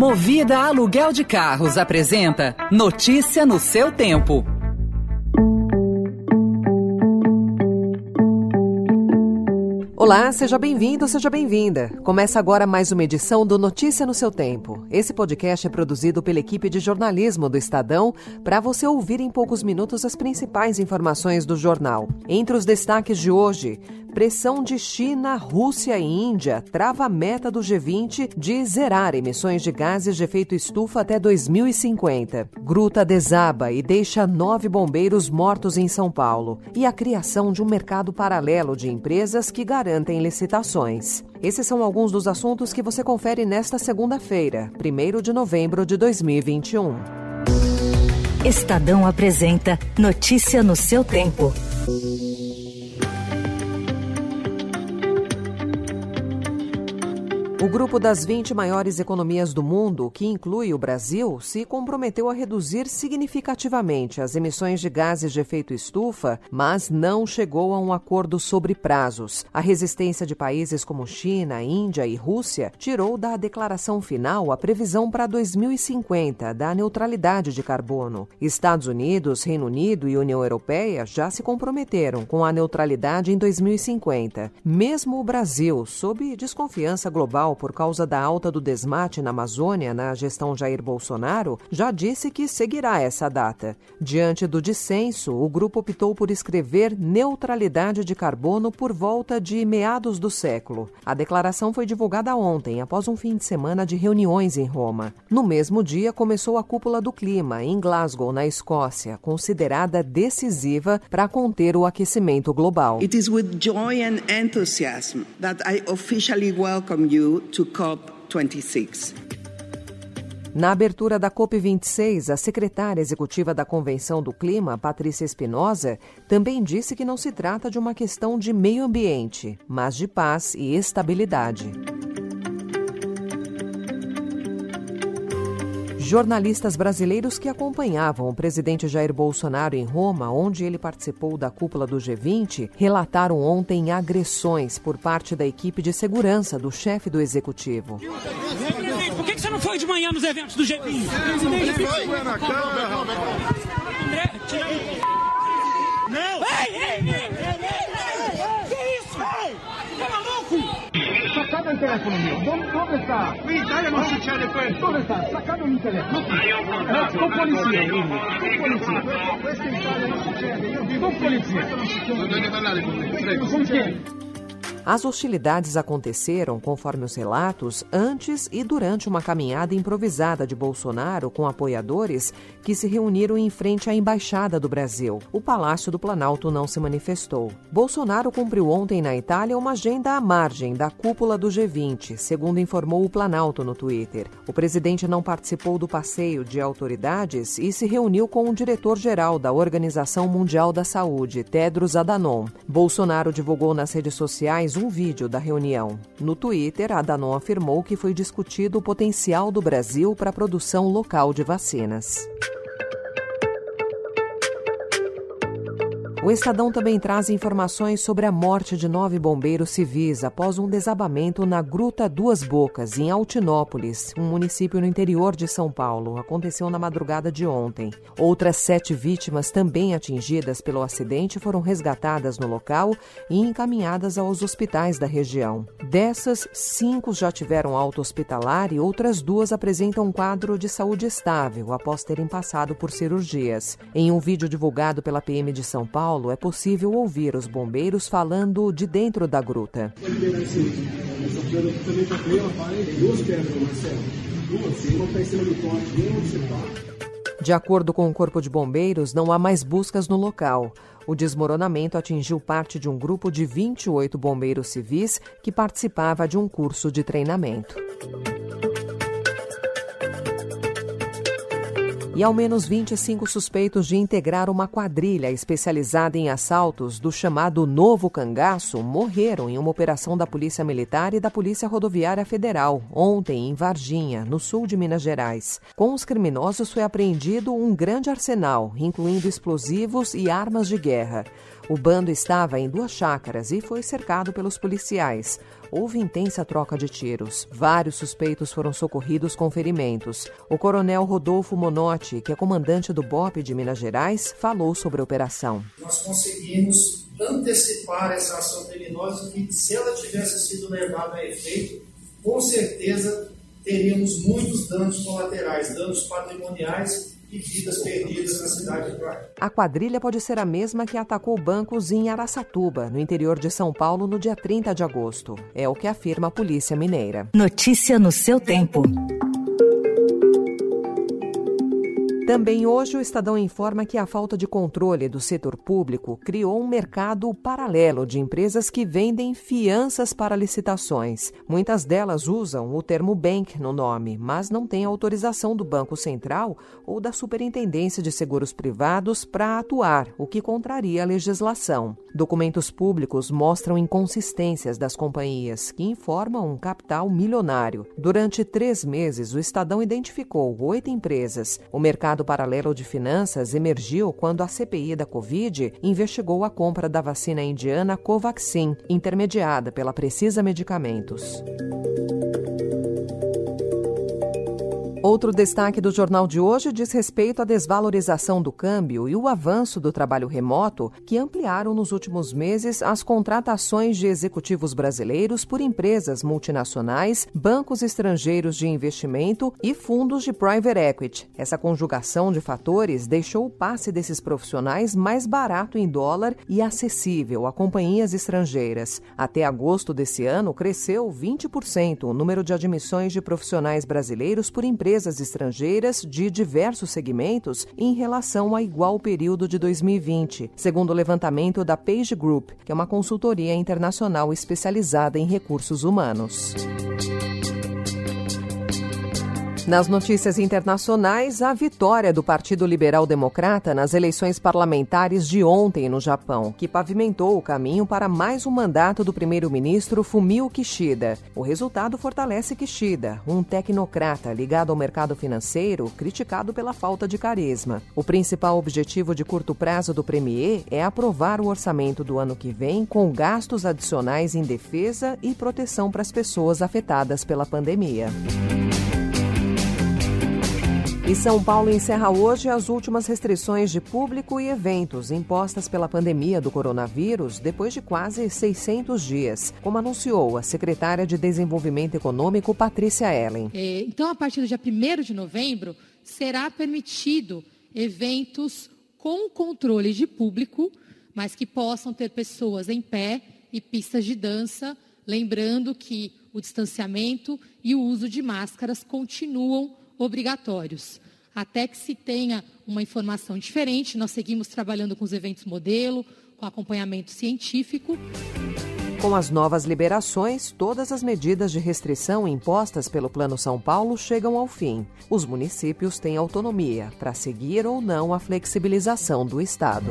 Movida Aluguel de Carros apresenta Notícia no seu tempo. Olá, seja bem-vindo, seja bem-vinda. Começa agora mais uma edição do Notícia no seu Tempo. Esse podcast é produzido pela equipe de jornalismo do Estadão para você ouvir em poucos minutos as principais informações do jornal. Entre os destaques de hoje, Pressão de China, Rússia e Índia trava a meta do G20 de zerar emissões de gases de efeito estufa até 2050. Gruta desaba e deixa nove bombeiros mortos em São Paulo. E a criação de um mercado paralelo de empresas que garantem licitações. Esses são alguns dos assuntos que você confere nesta segunda-feira, 1 de novembro de 2021. Estadão apresenta Notícia no seu tempo. O grupo das 20 maiores economias do mundo, que inclui o Brasil, se comprometeu a reduzir significativamente as emissões de gases de efeito estufa, mas não chegou a um acordo sobre prazos. A resistência de países como China, Índia e Rússia tirou da declaração final a previsão para 2050 da neutralidade de carbono. Estados Unidos, Reino Unido e União Europeia já se comprometeram com a neutralidade em 2050. Mesmo o Brasil, sob desconfiança global, por causa da alta do desmate na Amazônia na gestão Jair Bolsonaro, já disse que seguirá essa data. Diante do dissenso, o grupo optou por escrever neutralidade de carbono por volta de meados do século. A declaração foi divulgada ontem, após um fim de semana de reuniões em Roma. No mesmo dia, começou a cúpula do clima, em Glasgow, na Escócia, considerada decisiva para conter o aquecimento global. It is with joy and enthusiasm that I officially welcome you to COP26. Na abertura da COP26, a secretária executiva da Convenção do Clima, Patrícia Espinosa, também disse que não se trata de uma questão de meio ambiente, mas de paz e estabilidade. Jornalistas brasileiros que acompanhavam o presidente Jair Bolsonaro em Roma, onde ele participou da cúpula do G20, relataram ontem agressões por parte da equipe de segurança do chefe do executivo. Por que, você não foi de manhã nos eventos do G20? André, tira aí. Não! Ei, ei, ei, ei, ei! Sacado el teléfono bon, bon mío. ¿Dónde, está? Sí, dale bon más echarle pues. ¿Dónde está? Sacado mi teléfono. No, con policía. Con policía. Con policía. Con policía. Con policía. Con policía. Con policía. Con policía. As hostilidades aconteceram, conforme os relatos, antes e durante uma caminhada improvisada de Bolsonaro com apoiadores que se reuniram em frente à Embaixada do Brasil. O Palácio do Planalto não se manifestou. Bolsonaro cumpriu ontem na Itália uma agenda à margem da cúpula do G20, segundo informou o Planalto no Twitter. O presidente não participou do passeio de autoridades e se reuniu com o diretor-geral da Organização Mundial da Saúde, Tedros Adhanom. Bolsonaro divulgou nas redes sociais mais um vídeo da reunião. No Twitter, a Danon afirmou que foi discutido o potencial do Brasil para a produção local de vacinas. O Estadão também traz informações sobre a morte de nove bombeiros civis após um desabamento na Gruta Duas Bocas, em Altinópolis, um município no interior de São Paulo. Aconteceu na madrugada de ontem. Outras sete vítimas, também atingidas pelo acidente, foram resgatadas no local e encaminhadas aos hospitais da região. Dessas, cinco já tiveram alta hospitalar e outras duas apresentam um quadro de saúde estável após terem passado por cirurgias. Em um vídeo divulgado pela PM de São Paulo, Paulo, é possível ouvir os bombeiros falando de dentro da gruta. De acordo com o Corpo de Bombeiros, não há mais buscas no local. O desmoronamento atingiu parte de um grupo de 28 bombeiros civis que participava de um curso de treinamento. E ao menos 25 suspeitos de integrar uma quadrilha especializada em assaltos do chamado Novo Cangaço morreram em uma operação da Polícia Militar e da Polícia Rodoviária Federal, ontem em Varginha, no sul de Minas Gerais. Com os criminosos foi apreendido um grande arsenal, incluindo explosivos e armas de guerra. O bando estava em duas chácaras e foi cercado pelos policiais. Houve intensa troca de tiros. Vários suspeitos foram socorridos com ferimentos. O coronel Rodolfo Monotti, que é comandante do BOP de Minas Gerais, falou sobre a operação. Nós conseguimos antecipar essa ação criminosa que, se ela tivesse sido levada a efeito, com certeza teríamos muitos danos colaterais, danos patrimoniais e vidas perdidas na cidade de Praia. A quadrilha pode ser a mesma que atacou bancos em Araçatuba, no interior de São Paulo, no dia 30 de agosto. É o que afirma a Polícia Mineira. Notícia no seu tempo. Também hoje o Estadão informa que a falta de controle do setor público criou um mercado paralelo de empresas que vendem fianças para licitações. Muitas delas usam o termo bank no nome, mas não têm autorização do Banco Central ou da Superintendência de Seguros Privados para atuar, o que contraria a legislação. Documentos públicos mostram inconsistências das companhias, que informam um capital milionário. Durante três meses, o Estadão identificou oito empresas. O mercado mercado paralelo de finanças emergiu quando a CPI da Covid investigou a compra da vacina indiana Covaxin, intermediada pela Precisa Medicamentos. Outro destaque do jornal de hoje diz respeito à desvalorização do câmbio e o avanço do trabalho remoto, que ampliaram nos últimos meses as contratações de executivos brasileiros por empresas multinacionais, bancos estrangeiros de investimento e fundos de private equity. Essa conjugação de fatores deixou o passe desses profissionais mais barato em dólar e acessível a companhias estrangeiras. Até agosto desse ano, cresceu 20% o número de admissões de profissionais brasileiros por empresas empresas estrangeiras de diversos segmentos em relação a igual período de 2020, segundo o levantamento da Page Group, que é uma consultoria internacional especializada em recursos humanos. Nas notícias internacionais, a vitória do Partido Liberal Democrata nas eleições parlamentares de ontem no Japão, que pavimentou o caminho para mais um mandato do primeiro-ministro Fumio Kishida. O resultado fortalece Kishida, um tecnocrata ligado ao mercado financeiro, criticado pela falta de carisma. O principal objetivo de curto prazo do premier é aprovar o orçamento do ano que vem com gastos adicionais em defesa e proteção para as pessoas afetadas pela pandemia. E São Paulo encerra hoje as últimas restrições de público e eventos impostas pela pandemia do coronavírus depois de quase 600 dias, como anunciou a secretária de Desenvolvimento Econômico, Patrícia Ellen. É, então, a partir do dia 1 de novembro, será permitido eventos com controle de público, mas que possam ter pessoas em pé e pistas de dança, lembrando que o distanciamento e o uso de máscaras continuam obrigatórios. Até que se tenha uma informação diferente, nós seguimos trabalhando com os eventos modelo, com acompanhamento científico. Com as novas liberações, todas as medidas de restrição impostas pelo Plano São Paulo chegam ao fim. Os municípios têm autonomia para seguir ou não a flexibilização do Estado.